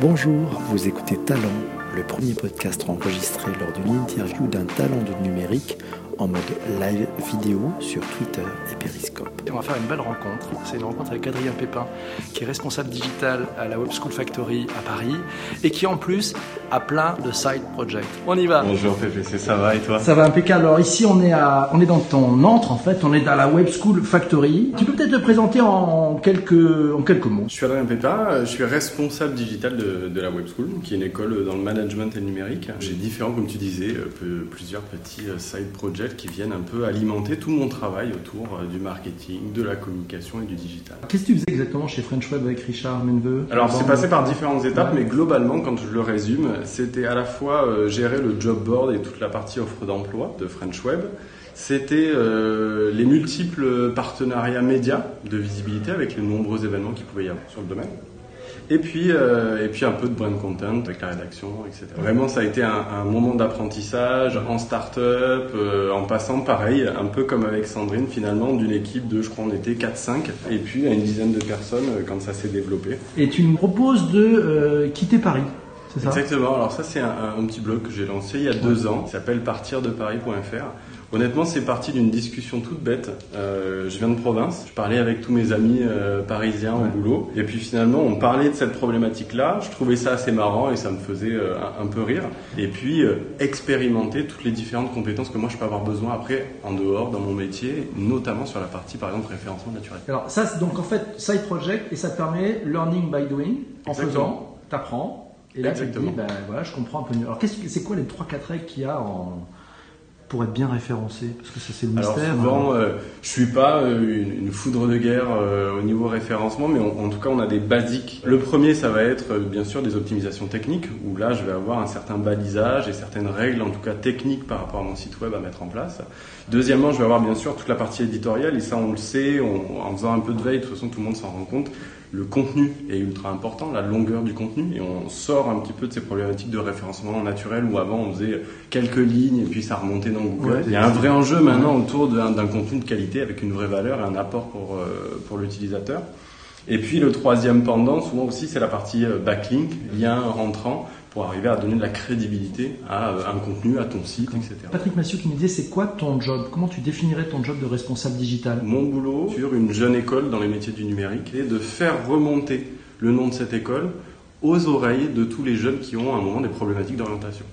Bonjour, vous écoutez Talent, le premier podcast enregistré lors d'une interview d'un talent de numérique en mode live vidéo sur Twitter et Periscope. On va faire une belle rencontre. C'est une rencontre avec Adrien Pépin, qui est responsable digital à la Web School Factory à Paris et qui en plus a plein de side projects. On y va. Bonjour PPC, ça va et toi? Ça va impeccable. Alors ici on est à, on est dans ton entre en fait, on est dans la Web School Factory. Tu peux peut-être te présenter en quelques, en quelques mots. Je suis Adrien Pépin, je suis responsable digital de, de, la Web School, qui est une école dans le management et le numérique. J'ai différents, comme tu disais, plusieurs petits side projects qui viennent un peu alimenter tout mon travail autour du marketing, de la communication et du digital. Qu'est-ce que tu faisais exactement chez French Web avec Richard Menveux Alors c'est passé par différentes étapes, mais globalement, quand je le résume, c'était à la fois euh, gérer le job board et toute la partie offre d'emploi de French Web. C'était euh, les multiples partenariats médias de visibilité avec les nombreux événements qu'il pouvait y avoir sur le domaine. Et puis, euh, et puis un peu de brand content avec la rédaction, etc. Vraiment, ça a été un, moment d'apprentissage en start-up, euh, en passant pareil, un peu comme avec Sandrine finalement, d'une équipe de, je crois, on était 4-5, et puis à une dizaine de personnes euh, quand ça s'est développé. Et tu me proposes de quitter Paris ça Exactement. Alors ça, c'est un, un, petit blog que j'ai lancé il y a deux ans, qui s'appelle partirdeparis.fr. Honnêtement, c'est parti d'une discussion toute bête. Euh, je viens de province, je parlais avec tous mes amis euh, parisiens au boulot, et puis finalement, on parlait de cette problématique-là. Je trouvais ça assez marrant et ça me faisait euh, un, un, peu rire. Et puis euh, expérimenter toutes les différentes compétences que moi je peux avoir besoin après en dehors dans mon métier, notamment sur la partie par exemple référencement naturel. Alors ça, donc en fait side project et ça te permet learning by doing. En Exactement. faisant, t'apprends. Et là, Exactement. tu te dis, ben voilà, je comprends un peu mieux. Alors, c'est quoi les trois quatre règles qu'il y a en pour être bien référencé? Parce que ça, c'est le mystère. Alors souvent, euh, je suis pas euh, une, une, foudre de guerre euh, au niveau référencement, mais on, en tout cas, on a des basiques. Le premier, ça va être bien sûr des optimisations techniques, où là, je vais avoir un certain balisage et certaines règles, en tout cas techniques, par rapport à mon site web à mettre en place. Deuxièmement, je vais avoir bien sûr toute la partie éditoriale, et ça, on le sait, on, en faisant un peu de veille, de toute façon, tout le monde s'en rend compte le contenu est ultra important, la longueur du contenu, et on sort un petit peu de ces problématiques de référencement naturel où avant on faisait quelques lignes et puis ça remontait dans Google. Ouais, Il y a un vrai enjeu maintenant autour d'un contenu de qualité avec une vraie valeur et un apport pour, euh, pour l'utilisateur. Et puis le troisième pendant, souvent aussi, c'est la partie backlink, lien rentrant, pour arriver à donner de la crédibilité à un contenu, à ton site, etc. Patrick Massieu qui me disait, c'est quoi ton job? Comment tu définirais ton job de responsable digital? Mon boulot sur une jeune école dans les métiers du numérique est de faire remonter le nom de cette école aux oreilles de tous les jeunes qui ont à un moment des problématiques d'orientation.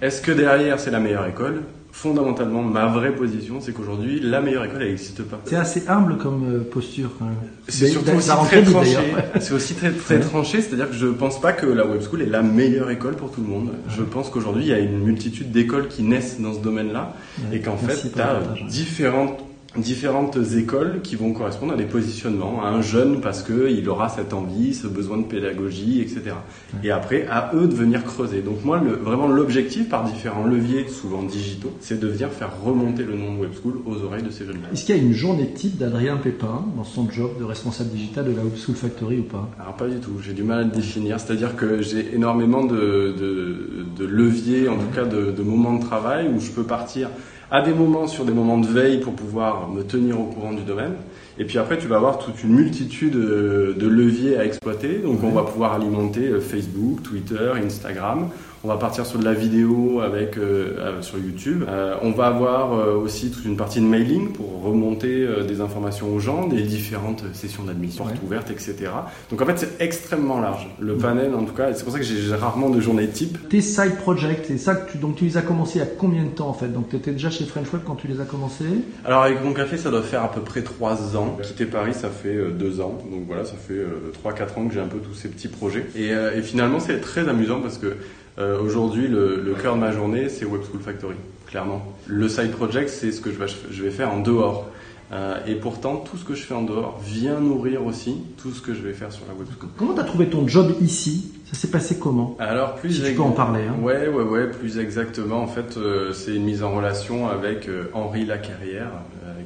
Est-ce que derrière c'est la meilleure école? Fondamentalement, ma vraie position, c'est qu'aujourd'hui, la meilleure école, elle n'existe pas. C'est assez humble comme posture, quand même. C'est surtout aussi très tranché. C'est aussi très, très tranché, c'est-à-dire que je pense pas que la web school est la meilleure école pour tout le monde. Je pense qu'aujourd'hui, il y a une multitude d'écoles qui naissent dans ce domaine-là, ouais, et qu'en fait, tu as différentes différentes écoles qui vont correspondre à des positionnements, à un jeune parce qu'il aura cette envie, ce besoin de pédagogie, etc. Et après, à eux de venir creuser. Donc moi, le, vraiment l'objectif par différents leviers, souvent digitaux, c'est de venir faire remonter le nom de Web School aux oreilles de ces jeunes-là. Est-ce qu'il y a une journée type d'Adrien Pépin dans son job de responsable digital de la Web School Factory ou pas? Alors pas du tout, j'ai du mal à le définir. C'est-à-dire que j'ai énormément de, de, de, leviers, en tout cas de, de moments de travail où je peux partir à des moments sur des moments de veille pour pouvoir me tenir au courant du domaine. Et puis après, tu vas avoir toute une multitude de leviers à exploiter. Donc, on va pouvoir alimenter Facebook, Twitter, Instagram. On va partir sur de la vidéo avec euh, sur YouTube. Euh, on va avoir euh, aussi toute une partie de mailing pour remonter euh, des informations aux gens, des différentes sessions d'admission ouais. ouvertes, etc. Donc en fait, c'est extrêmement large. Le panel, en tout cas, c'est pour ça que j'ai rarement de journée type. Tes side projects, c'est ça que tu donc tu les as commencés il y a combien de temps en fait? Donc tu étais déjà chez French Web quand tu les as commencés Alors avec mon café, ça doit faire à peu près 3 ans. Quitter Paris, ça fait 2 ans. Donc voilà, ça fait 3-4 ans que j'ai un peu tous ces petits projets. Et, et finalement, c'est très amusant parce que euh, Aujourd'hui, le, le, cœur de ma journée, c'est Web School Factory, clairement. Le side project, c'est ce que je vais, je vais faire en dehors. Euh, et pourtant, tout ce que je fais en dehors vient nourrir aussi tout ce que je vais faire sur la web school. Comment tu as trouvé ton job ici? Ça s'est passé comment? Alors, plus si tu peux en parler. Hein. Ouais, ouais, ouais, plus exactement. En fait, euh, c'est une mise en relation avec Henri Lacarrière,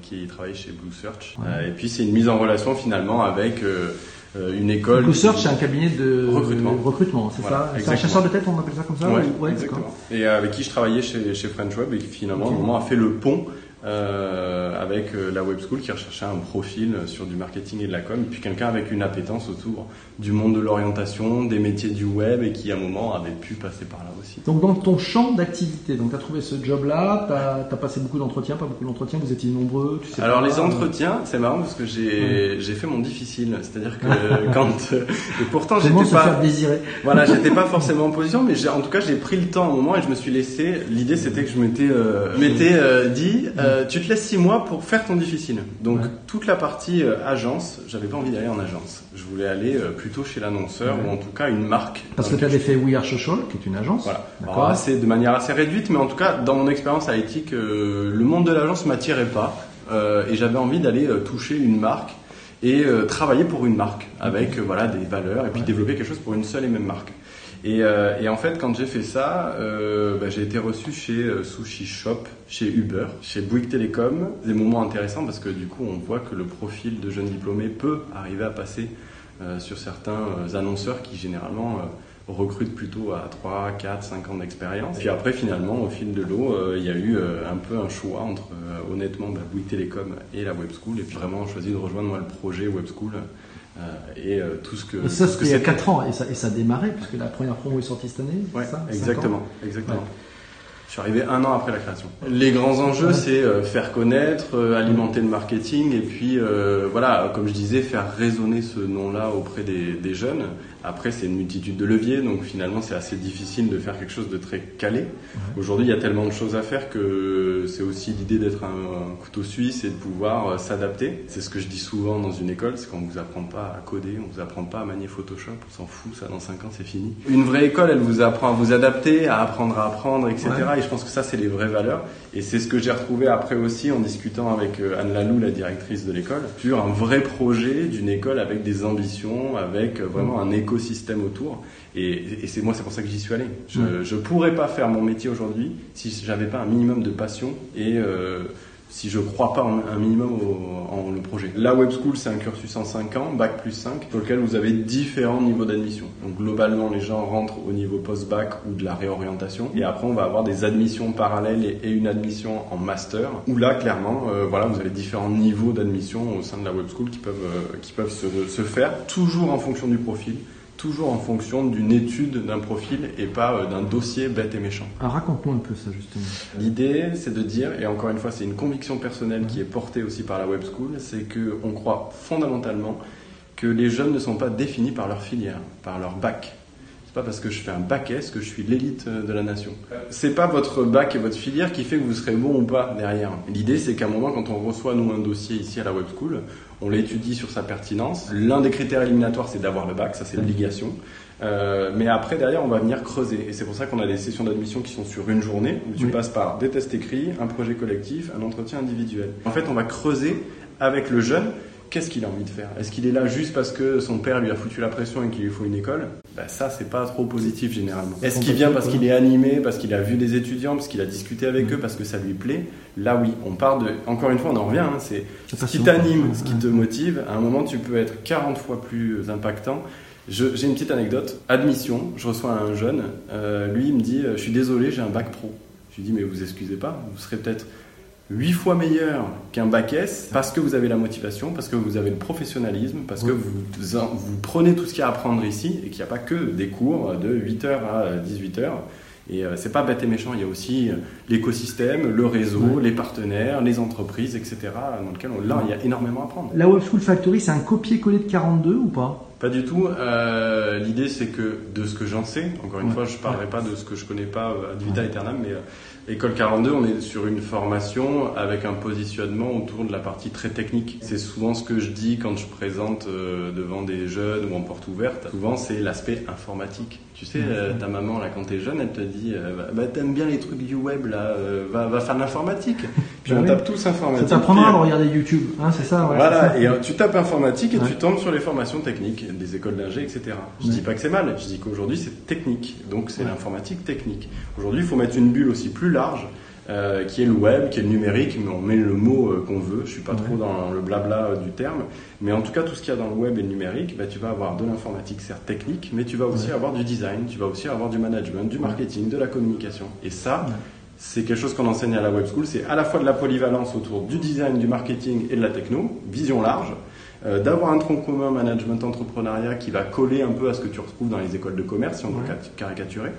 qui travaille chez Blue Search. Ouais. et puis, c'est une mise en relation finalement avec une école. Blue Search, c'est un cabinet de recrutement, recrutement c'est voilà, ça C'est un chasseur de tête, on appelle ça comme ça Ouais, ouais exactement. Et avec qui je travaillais chez, chez French Web et qui finalement, okay. à un moment, a fait le pont euh, avec euh, la web school qui recherchait un profil sur du marketing et de la com, et puis quelqu'un avec une appétence autour du monde de l'orientation, des métiers du web et qui à un moment avait pu passer par là aussi. Donc dans ton champ d'activité, donc tu as trouvé ce job-là, tu as, passé beaucoup d'entretiens, pas beaucoup d'entretiens, vous étiez nombreux tu sais Alors les entretiens, c'est marrant parce que j'ai j'ai fait mon difficile, c'est-à-dire que quand et pourtant j'étais pas faire désirer. voilà j'étais pas forcément en position, mais en tout cas j'ai pris le temps au moment et je me suis laissé. L'idée c'était que je m'étais euh, m'étais euh, dit euh, tu te laisses six mois pour faire ton difficile. Donc toute la partie agence, j'avais pas envie d'aller en agence. Je voulais aller plutôt chez l'annonceur ou en tout cas une marque. Parce que tu avais fait We Are Social, qui est une agence. Voilà. c'est de manière assez réduite, mais en tout cas dans mon expérience à éthique, le monde de l'agence m'attirait pas et j'avais envie d'aller toucher une marque et travailler pour une marque avec voilà des valeurs et puis développer quelque chose pour une seule et même marque. Et, euh, et, en fait, quand j'ai fait ça, euh, bah, j'ai été reçu chez euh, Sushi Shop, chez Uber, chez Bouygues Telecom. Des moments intéressants parce que du coup, on voit que le profil de jeune diplômé peut arriver à passer sur certains annonceurs qui généralement recrutent plutôt à 3, 4, 5 ans d'expérience. Puis après, finalement, au fil de l'eau, il y a eu un peu un choix entre honnêtement bah, Bouygues Telecom et la Web School. Et puis vraiment, choisi de rejoindre moi le projet Web School et euh, tout ce que. ça, c'était il y a 4 ans, et ça, et ça démarrait, puisque la première promo est sortie cette année Ouais, ça, exactement. exactement. Je suis arrivé un an après la création. Les grands enjeux, c'est euh, faire connaître, alimenter le marketing, et puis voilà, comme je disais, faire résonner ce nom-là auprès des, des jeunes. Après, c'est une multitude de leviers, donc finalement, c'est assez difficile de faire quelque chose de très calé. Aujourd'hui, il y a tellement de choses à faire que c'est aussi l'idée d'être un, couteau suisse et de pouvoir euh, s'adapter. C'est ce que je dis souvent dans une école, c'est qu'on vous apprend pas à coder, on vous apprend pas à manier Photoshop, on s'en fout, ça dans 5 ans, c'est fini. Une vraie école, elle vous apprend à vous adapter, à apprendre à apprendre, etc. Et je pense que ça, c'est les vraies valeurs. Et c'est ce que j'ai retrouvé après aussi en discutant avec euh, Anne Lalou, la directrice de l'école, sur un vrai projet d'une école avec des ambitions, avec euh, vraiment un écosystème autour. Et, c'est moi, c'est pour ça que j'y suis allé. Je ne pourrais pas faire mon métier aujourd'hui si j'avais pas un minimum de passion et euh, si je crois pas un minimum en le projet. La Web School, c'est un cursus en 5 ans, bac plus 5, sur lequel vous avez différents niveaux d'admission. Donc globalement, les gens rentrent au niveau post-bac ou de la réorientation. Et après, on va avoir des admissions parallèles et, une admission en master, où là, clairement, euh, voilà, vous avez différents niveaux d'admission au sein de la Web School qui peuvent, euh, qui peuvent se, se faire, toujours en fonction du profil toujours en fonction d'une étude d'un profil et pas euh, d'un dossier bête et méchant. Alors raconte-moi un peu ça justement. L'idée, c'est de dire, et encore une fois, c'est une conviction personnelle qui est portée aussi par la Web School, c'est qu'on croit fondamentalement que les jeunes ne sont pas définis par leur filière, par leur bac. C'est pas parce que je fais un bac S que je suis l'élite euh, de la nation. C'est pas votre bac et votre filière qui fait que vous serez bon ou pas derrière. L'idée, c'est qu'à un moment, quand on reçoit nous un dossier ici à la Web School, on l'étudie sur sa pertinence. L'un des critères éliminatoires, c'est d'avoir le bac, ça c'est l'obligation. Euh, mais après, derrière, on va venir creuser. Et c'est pour ça qu'on a des sessions d'admission qui sont sur une journée, où tu passes par des tests écrits, un projet collectif, un entretien individuel. En fait, on va creuser avec le jeune qu'est-ce qu'il a envie de faire? Est-ce qu'il est là juste parce que son père lui a foutu la pression et qu'il lui faut une école? Bah, Ça, c'est pas trop positif généralement. Est-ce qu'il vient parce qu'il est animé, parce qu'il a vu des étudiants, parce qu'il a discuté avec eux, parce que ça lui plaît? Là, oui, on part de. Encore une fois, on en revient. Hein, c'est ce qui t'anime, ce qui te motive. À un moment, tu peux être 40 fois plus impactant. J'ai une petite anecdote. Admission, je reçois un jeune. Euh, lui, il me dit Je suis désolé, j'ai un bac pro. Je lui dis Mais vous excusez pas, vous serez peut-être 8 fois meilleur qu'un bac S parce que vous avez la motivation, parce que vous avez le professionnalisme, parce que vous, vous prenez tout ce qu'il y a à apprendre ici et qu'il n'y a pas que des cours de 8h à 18h. Et euh, c'est pas bête et méchant, il y a aussi euh, l'écosystème, le réseau, les partenaires, les entreprises, etc. dans lequel on, là, il y a énormément à apprendre. La Web School Factory, c'est un copier-coller de 42 ou pas? Pas du tout. Euh, l'idée, c'est que de ce que j'en sais, encore une fois, je ne parlerai pas de ce que je connais pas ad vitam aeternam, mais École 42, on est sur une formation avec un positionnement autour de la partie très technique. C'est souvent ce que je dis quand je présente euh, devant des jeunes ou en porte ouverte. Souvent, c'est l'aspect informatique. Tu sais, euh, ta maman, là, quand t'es jeune, elle te dit euh, bah, bah, T'aimes bien les trucs du web, là, va, va, faire de l'informatique. Puis on tape tous informatique. Ça t'apprendra à regarder YouTube, hein, c'est ça Voilà, et tu tapes informatique et tu tombes sur les formations techniques, des écoles d'ingé, etc. Je dis pas que c'est mal, je dis qu'aujourd'hui, c'est technique. Donc, c'est l'informatique technique. Aujourd'hui, il faut mettre une bulle aussi plus large euh, qui est le web, qui est le numérique, mais on met le mot euh, qu'on veut. Je suis pas trop dans le blabla euh, du terme, mais en tout cas tout ce qu'il y a dans le web et le numérique, bah, tu vas avoir de l'informatique certes technique, mais tu vas aussi avoir du design, tu vas aussi avoir du management, du marketing, de la communication. Et ça, c'est quelque chose qu'on enseigne à la Web School. C'est à la fois de la polyvalence autour du design, du marketing et de la techno, vision large, euh, d'avoir un tronc commun management entrepreneuriat qui va coller un peu à ce que tu retrouves dans les écoles de commerce, si on veut caricaturer.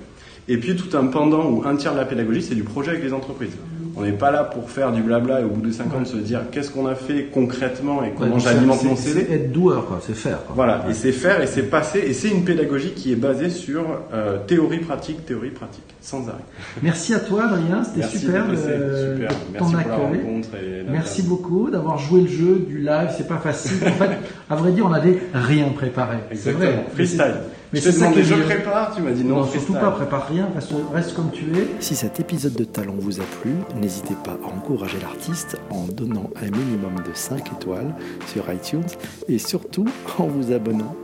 Et puis tout un pendant ou un tiers de la pédagogie, c'est du projet avec les entreprises. On n'est pas là pour faire du blabla et au bout de 5 ans de se dire qu'est-ce qu'on a fait concrètement et comment j'alimente mon CV. C'est être doueur, quoi. C'est faire. Voilà, et c'est faire et c'est passer et c'est une pédagogie qui est basée sur euh, théorie pratique, théorie pratique, sans arrêt. Merci à toi, Adrien. C'était super. Euh, super. Merci pour la rencontre et Merci beaucoup d'avoir joué le jeu du live. C'est pas facile. En fait, à vrai dire, on n'avait rien préparé. Exactement. Vrai. Freestyle. Mais je t'ai demandé, je prépare, tu m'as dit non. Non, surtout pas, prépare rien, reste, reste comme tu es. Si cet épisode de Talent vous a plu, n'hésitez pas à encourager l'artiste en donnant un minimum de 5 étoiles sur iTunes et surtout en vous abonnant